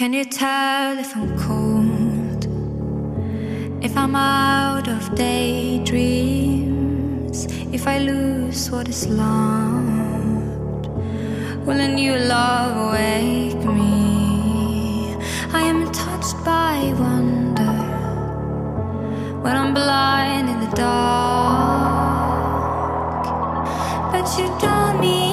Can you tell if I'm cold? If I'm out of daydreams? If I lose what is loved? Will a new love wake me? I am touched by wonder when I'm blind in the dark. But you me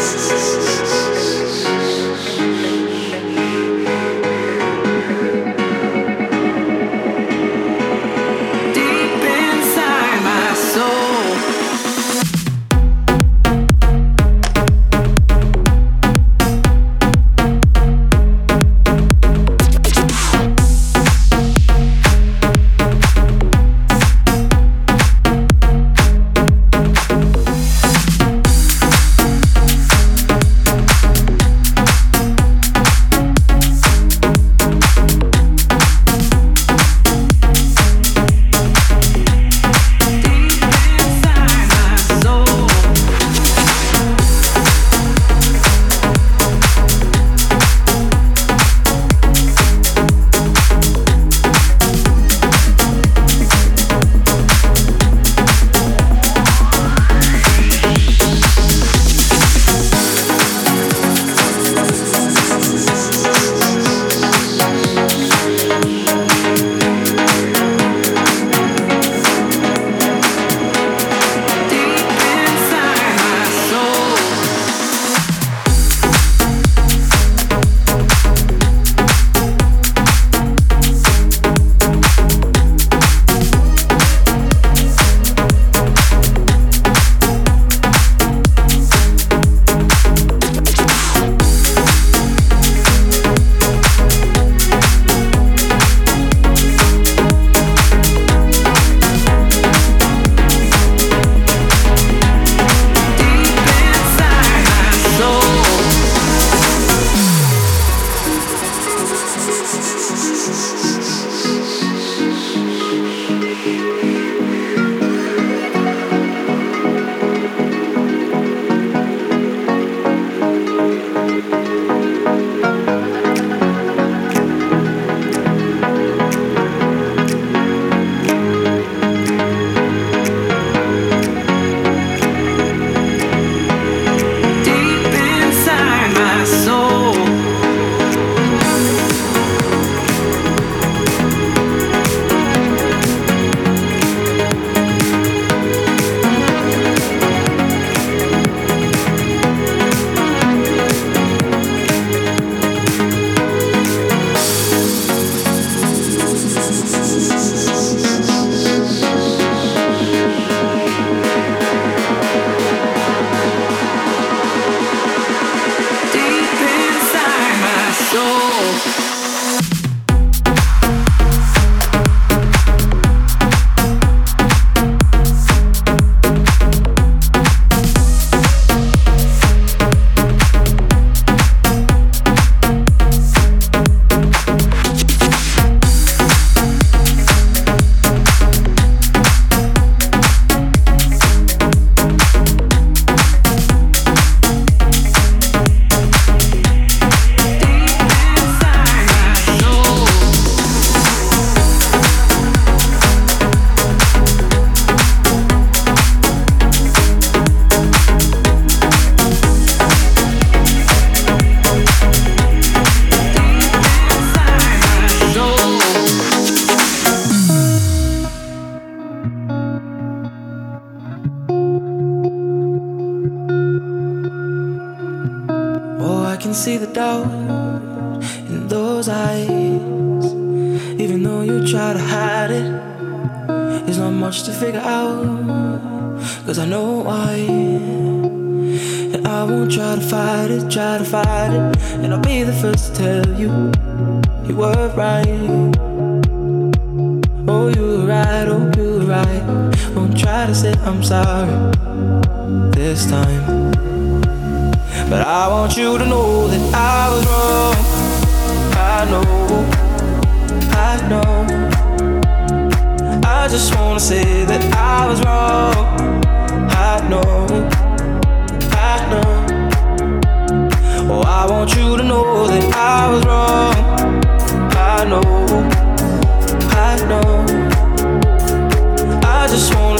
Jesus.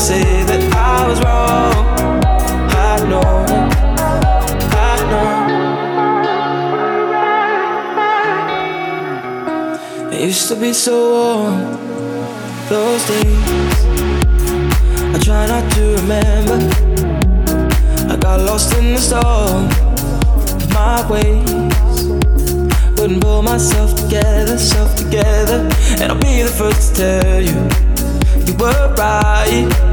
Say that I was wrong. I know. I know. It used to be so warm those days. I try not to remember. I got lost in the storm of my ways. Couldn't pull myself together, self together. And I'll be the first to tell you, you were right.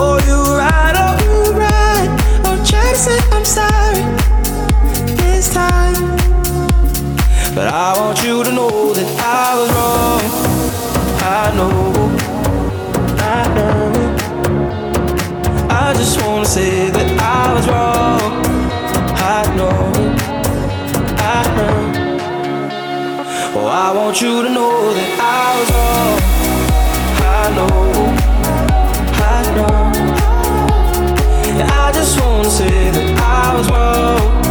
Oh, you right, oh, you right. To say I'm sorry this time. But I want you to know that I was wrong. I know, I know. I just wanna say that I was wrong. I know, I know. Oh, I want you to know that I was wrong. I know, I just wanna say that I was wrong.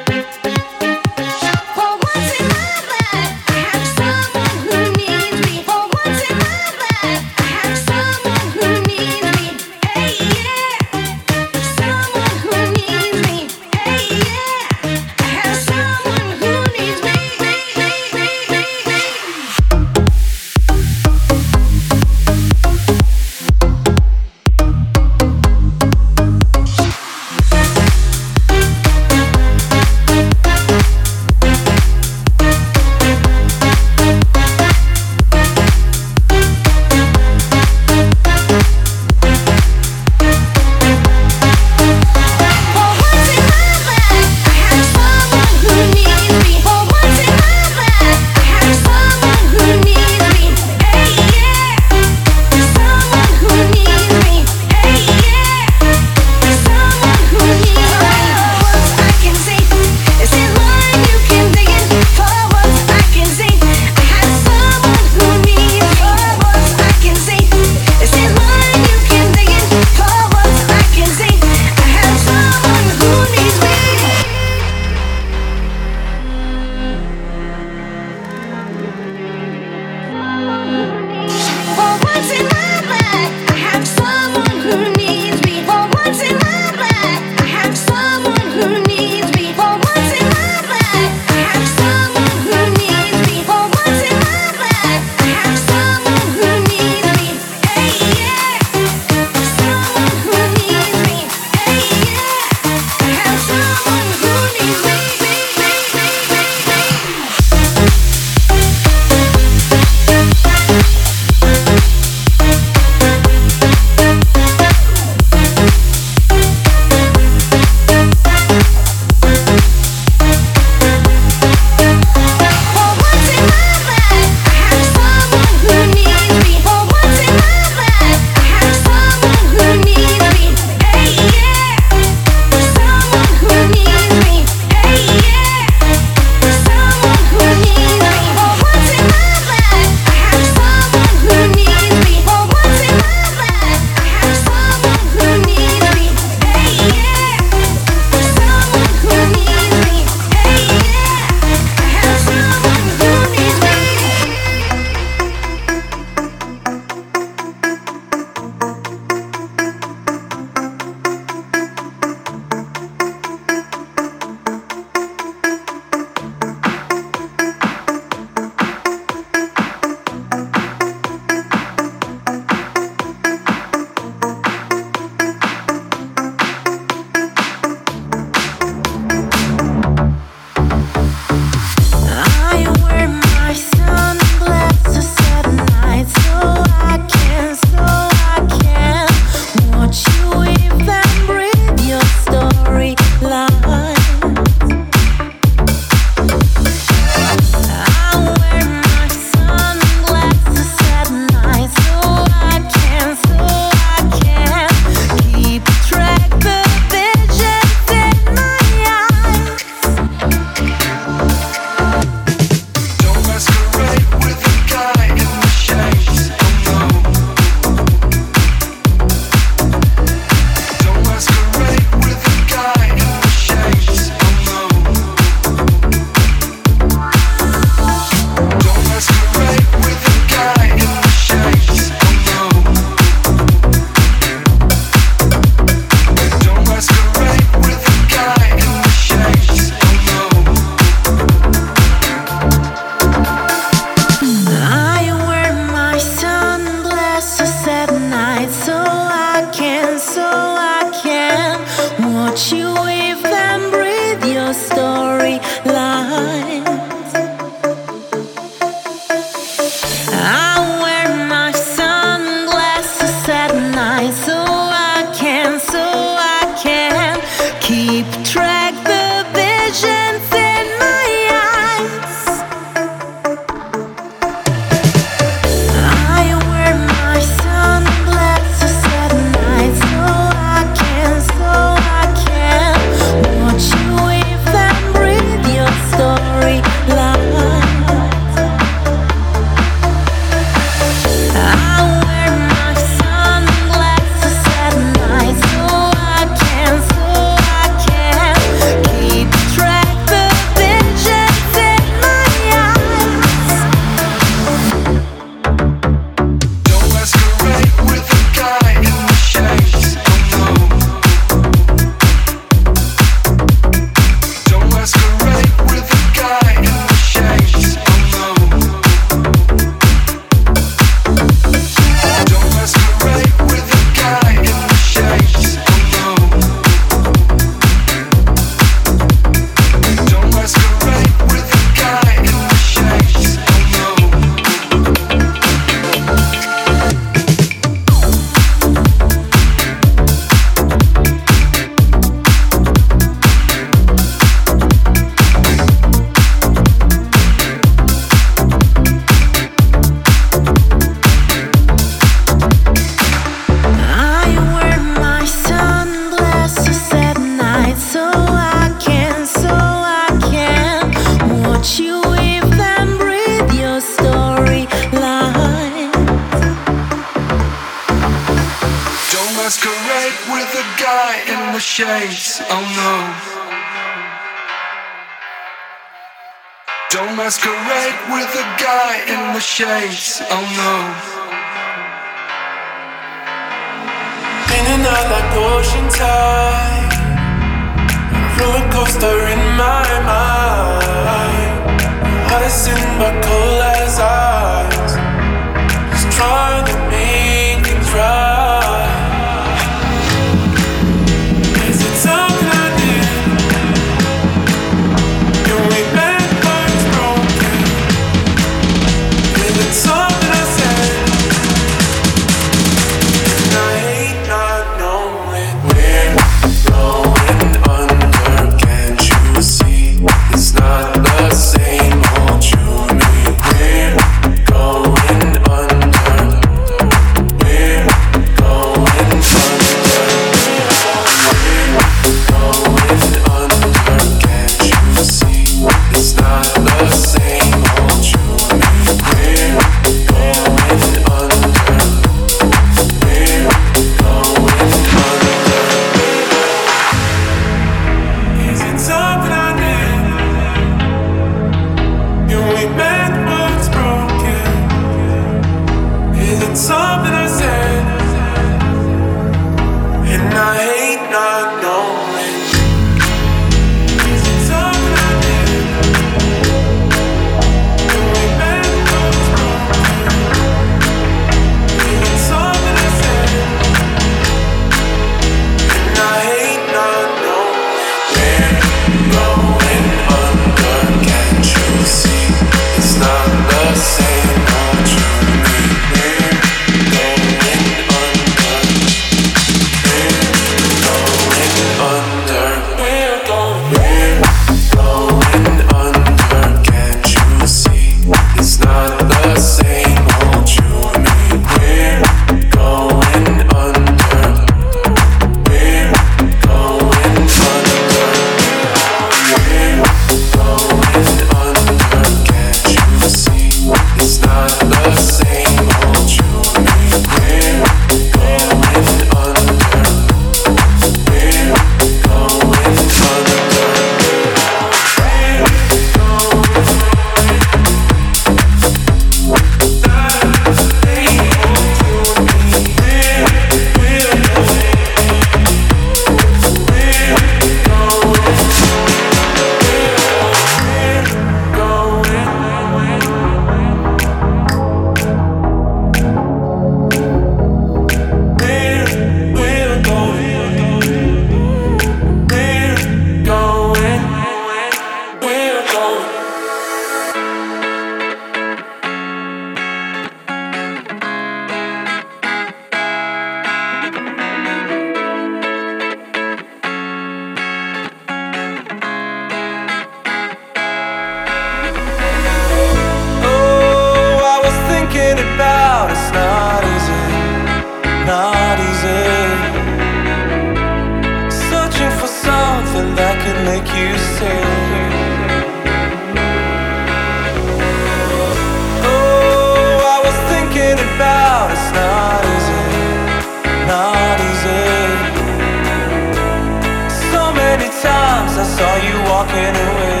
walking away,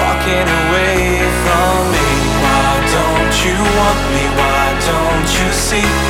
walking away from me. Why don't you want me? Why don't you see?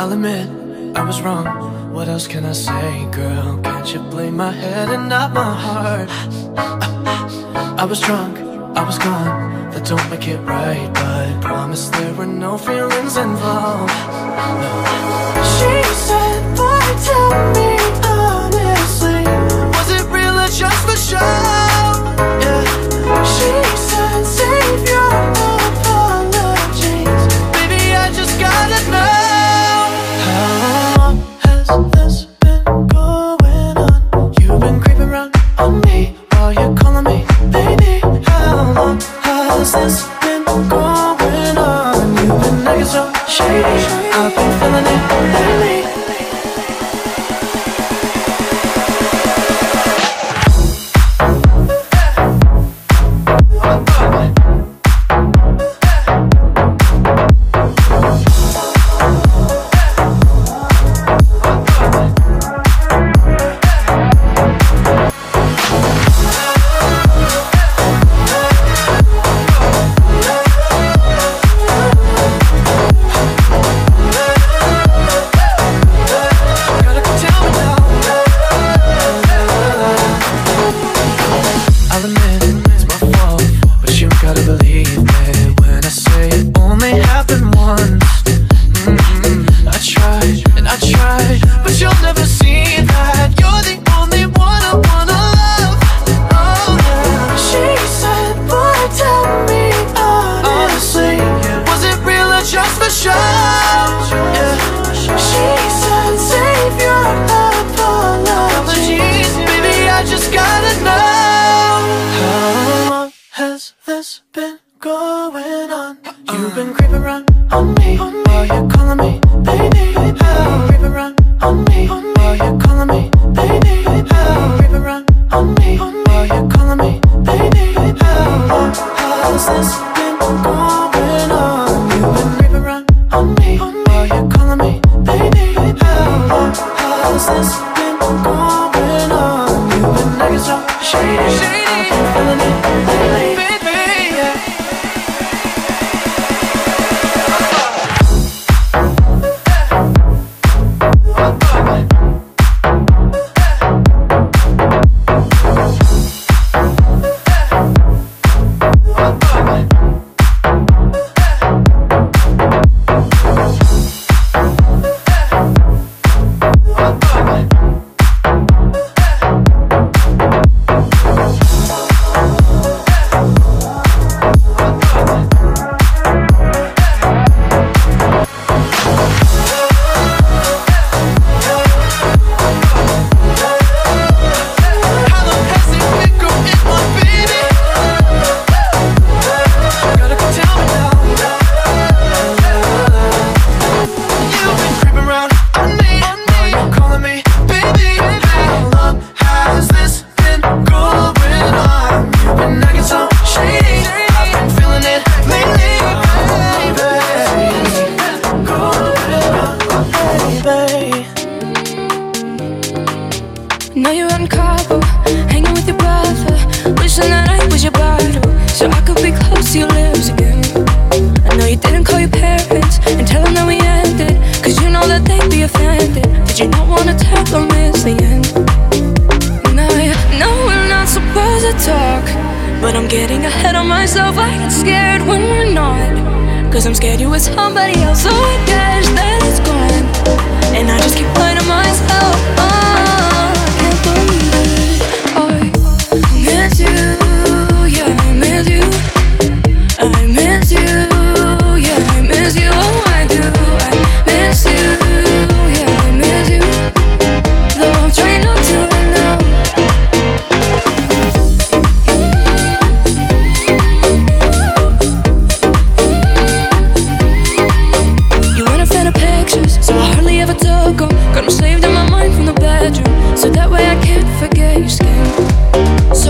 I'll admit I was wrong. What else can I say, girl? Can't you blame my head and not my heart? I was drunk, I was gone. That don't make it right, but promise there were no feelings involved. She said, "Why tell me honestly? Was it real or just for show?" but you'll never see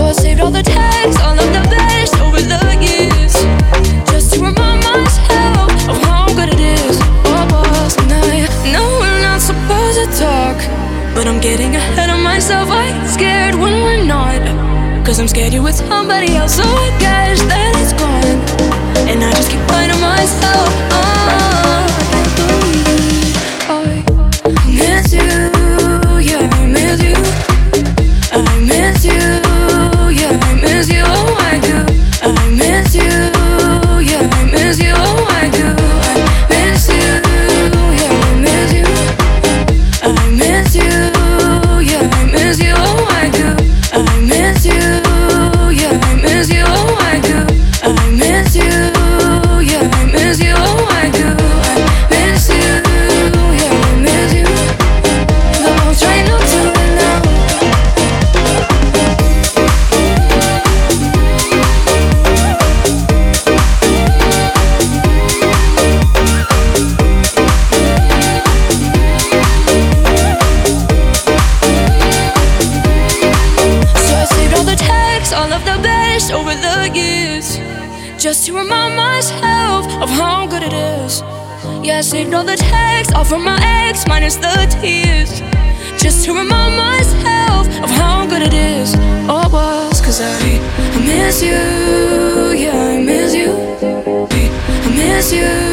So I saved all the texts, all of the best over the years, just to remind myself of how good it is. What was and I know we're not supposed to talk, but I'm getting ahead of myself. I get scared when we're not, cause I'm scared you're with somebody else. So I guess that it's gone, and I just keep finding myself. Oh. deleted all the texts, all from my ex, minus the tears. Just to remind myself of how good it is, or was. Cause I, I miss you, yeah, I miss you. I miss you.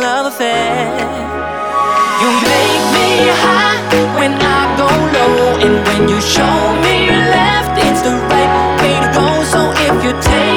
love affair. You make me high when I go low, and when you show me left, it's the right way to go. So if you take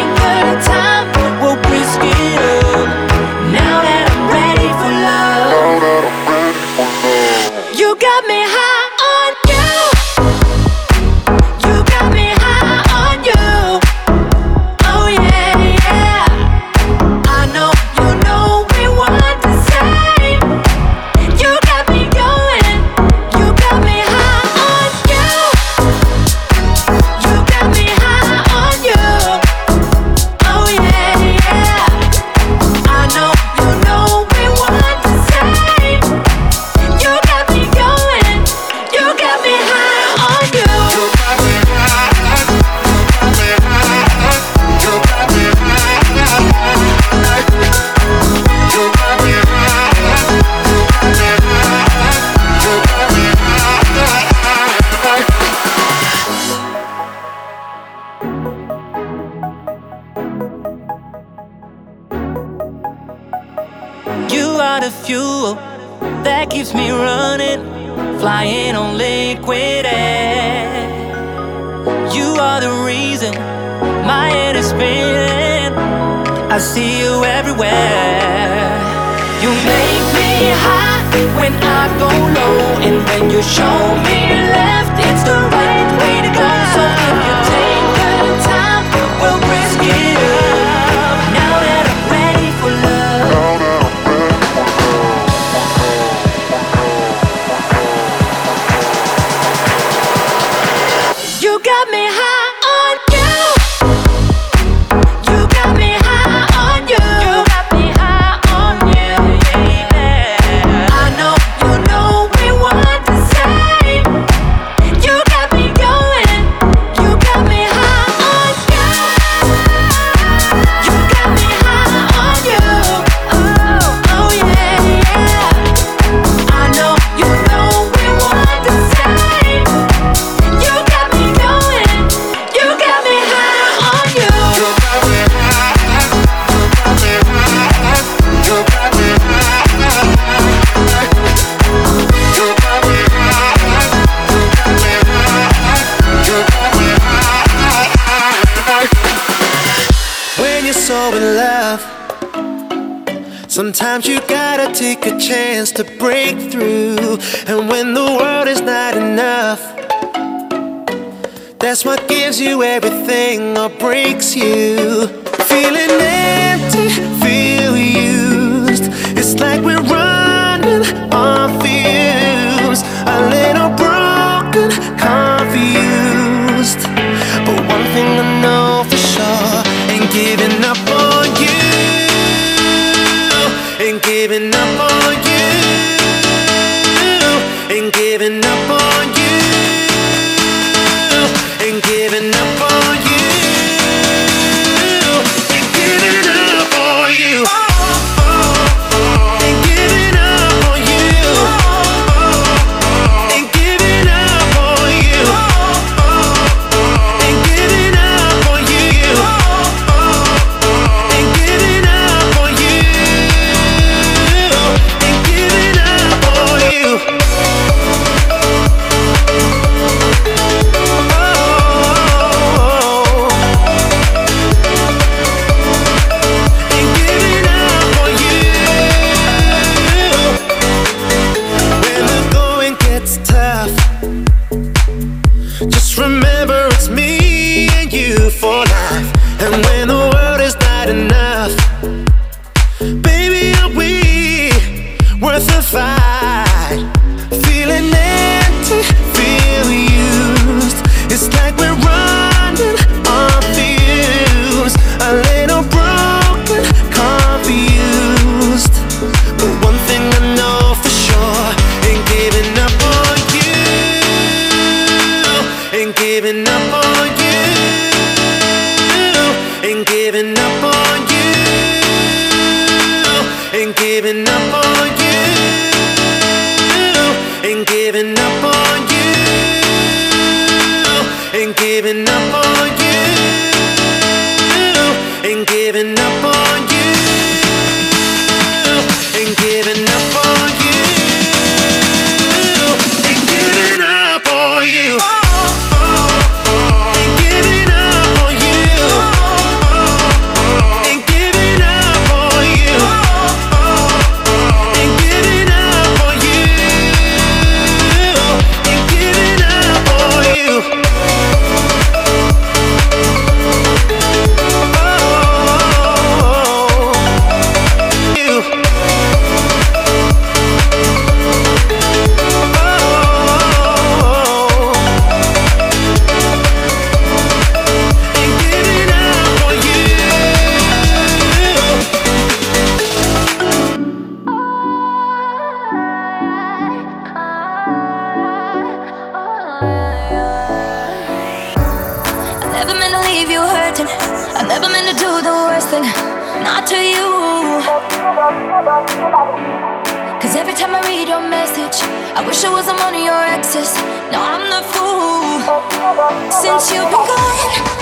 I go low, and when you show me. Chance to break through. And when the world is not enough, that's what gives you everything or breaks you. and giving up on you.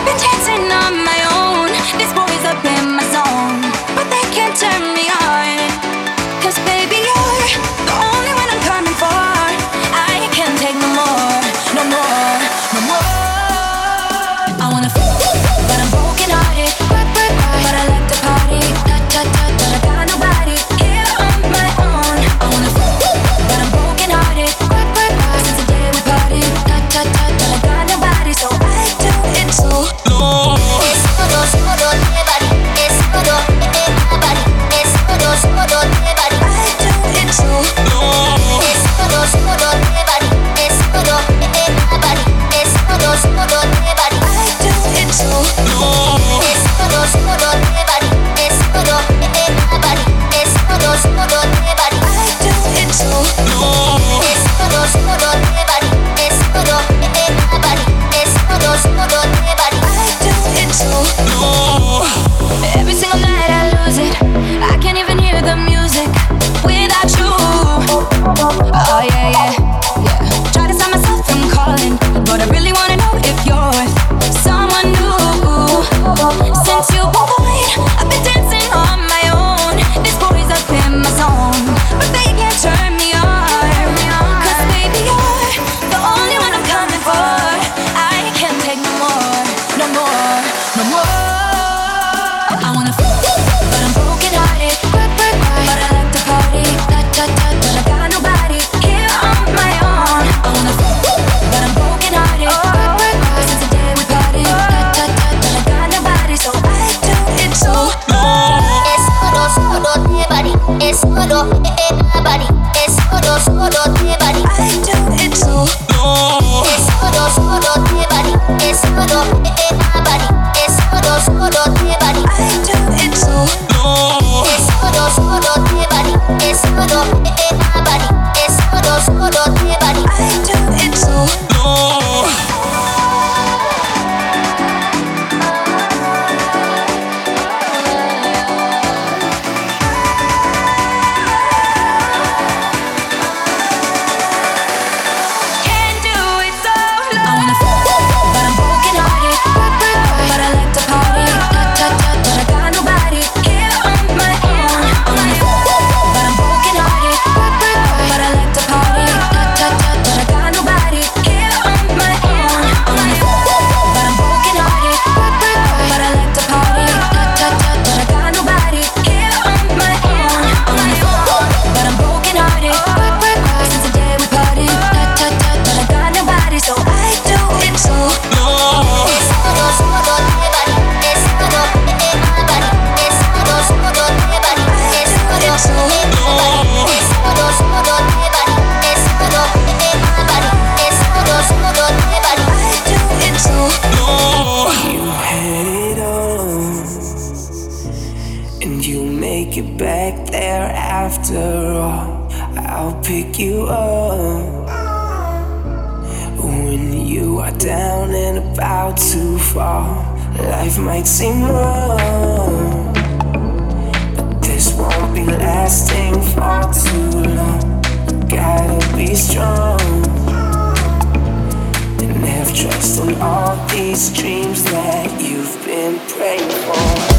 Been dancing on my own. This boy's up in my zone, but they can't turn me. todo. Eh, uh, eh. life might seem wrong, but this won't be lasting for too long. Gotta be strong and have trust in all these dreams that you've been praying for.